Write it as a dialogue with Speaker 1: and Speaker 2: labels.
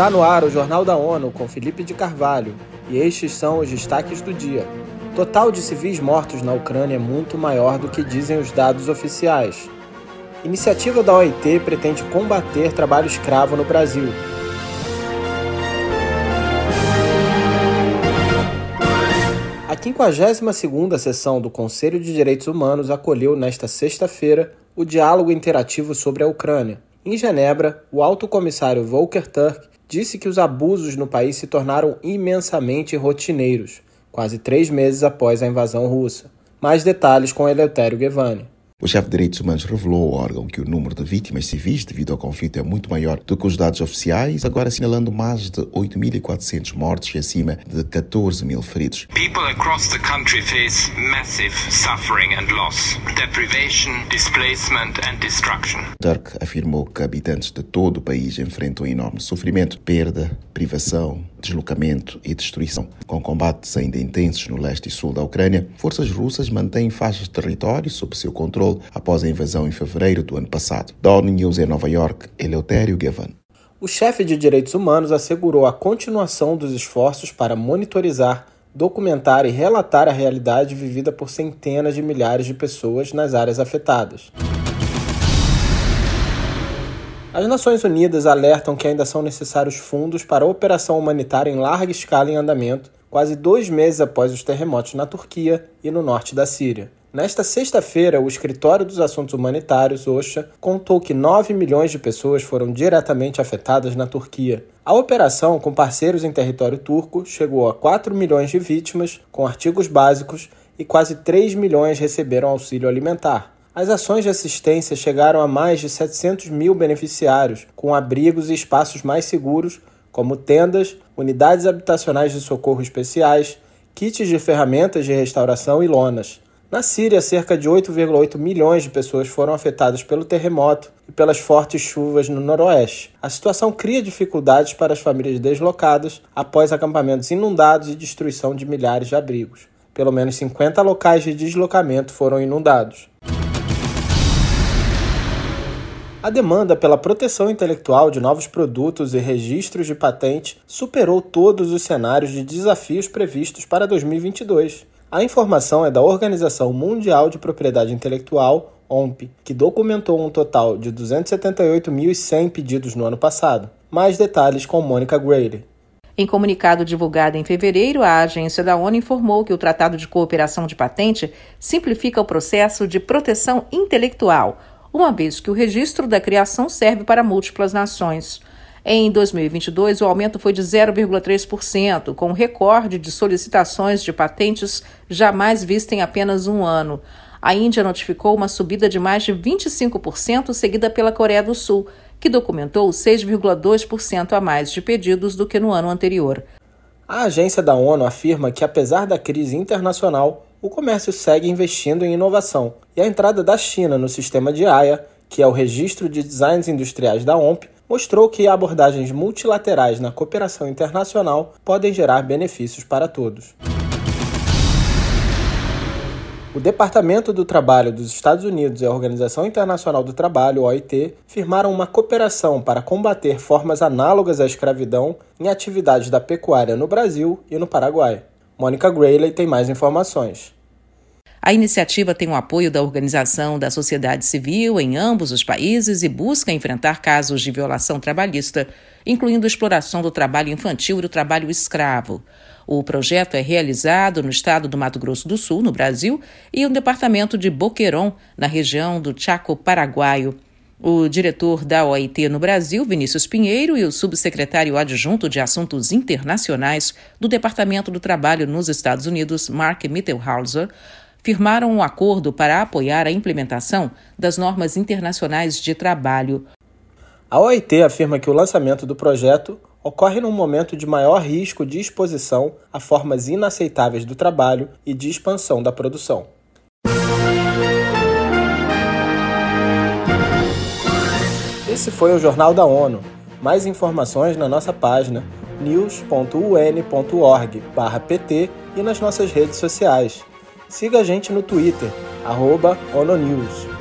Speaker 1: Está no ar o Jornal da ONU com Felipe de Carvalho e estes são os destaques do dia. Total de civis mortos na Ucrânia é muito maior do que dizem os dados oficiais. Iniciativa da OIT pretende combater trabalho escravo no Brasil. A 52ª sessão do Conselho de Direitos Humanos acolheu nesta sexta-feira o diálogo interativo sobre a Ucrânia. Em Genebra, o alto comissário Volker Turk disse que os abusos no país se tornaram imensamente rotineiros, quase três meses após a invasão russa. Mais detalhes com Eleutério Gevani.
Speaker 2: O chefe de direitos humanos revelou ao órgão que o número de vítimas civis devido ao conflito é muito maior do que os dados oficiais, agora assinalando mais de 8.400 mortes e acima de 14 mil feridos.
Speaker 3: People across the country face massive suffering and loss, deprivation, displacement and destruction.
Speaker 2: Turk afirmou que habitantes de todo o país enfrentam enorme sofrimento, perda, privação, deslocamento e destruição. Com combates ainda intensos no leste e sul da Ucrânia, forças russas mantêm faixas de território sob seu controle após a invasão em fevereiro do ano passado. Da News em Nova York, Eleutério Gavan.
Speaker 1: O chefe de direitos humanos assegurou a continuação dos esforços para monitorizar, documentar e relatar a realidade vivida por centenas de milhares de pessoas nas áreas afetadas. As Nações Unidas alertam que ainda são necessários fundos para a operação humanitária em larga escala em andamento, quase dois meses após os terremotos na Turquia e no norte da Síria. Nesta sexta-feira, o Escritório dos Assuntos Humanitários, OSHA, contou que 9 milhões de pessoas foram diretamente afetadas na Turquia. A operação, com parceiros em território turco, chegou a 4 milhões de vítimas, com artigos básicos, e quase 3 milhões receberam auxílio alimentar. As ações de assistência chegaram a mais de 700 mil beneficiários, com abrigos e espaços mais seguros, como tendas, unidades habitacionais de socorro especiais, kits de ferramentas de restauração e lonas. Na Síria, cerca de 8,8 milhões de pessoas foram afetadas pelo terremoto e pelas fortes chuvas no noroeste. A situação cria dificuldades para as famílias deslocadas após acampamentos inundados e destruição de milhares de abrigos. Pelo menos 50 locais de deslocamento foram inundados. A demanda pela proteção intelectual de novos produtos e registros de patente superou todos os cenários de desafios previstos para 2022. A informação é da Organização Mundial de Propriedade Intelectual, OMP, que documentou um total de 278.100 pedidos no ano passado. Mais detalhes com Mônica Grady.
Speaker 4: Em comunicado divulgado em fevereiro, a agência da ONU informou que o Tratado de Cooperação de Patente simplifica o processo de proteção intelectual, uma vez que o registro da criação serve para múltiplas nações. Em 2022, o aumento foi de 0,3%, com recorde de solicitações de patentes jamais vista em apenas um ano. A Índia notificou uma subida de mais de 25%, seguida pela Coreia do Sul, que documentou 6,2% a mais de pedidos do que no ano anterior.
Speaker 1: A agência da ONU afirma que, apesar da crise internacional, o comércio segue investindo em inovação e a entrada da China no sistema de AIA, que é o Registro de Designs Industriais da OMP, mostrou que abordagens multilaterais na cooperação internacional podem gerar benefícios para todos. O Departamento do Trabalho dos Estados Unidos e a Organização Internacional do Trabalho, OIT, firmaram uma cooperação para combater formas análogas à escravidão em atividades da pecuária no Brasil e no Paraguai. Mônica Grayley tem mais informações.
Speaker 4: A iniciativa tem o apoio da Organização da Sociedade Civil em ambos os países e busca enfrentar casos de violação trabalhista, incluindo exploração do trabalho infantil e do trabalho escravo. O projeto é realizado no estado do Mato Grosso do Sul, no Brasil, e no departamento de Boqueirão, na região do Chaco Paraguaio. O diretor da OIT no Brasil, Vinícius Pinheiro, e o subsecretário adjunto de Assuntos Internacionais do Departamento do Trabalho nos Estados Unidos, Mark Mittelhauser, firmaram um acordo para apoiar a implementação das normas internacionais de trabalho.
Speaker 1: A OIT afirma que o lançamento do projeto ocorre num momento de maior risco de exposição a formas inaceitáveis do trabalho e de expansão da produção. Esse foi o Jornal da ONU. Mais informações na nossa página news.un.org/pt e nas nossas redes sociais. Siga a gente no Twitter, arroba ONONews.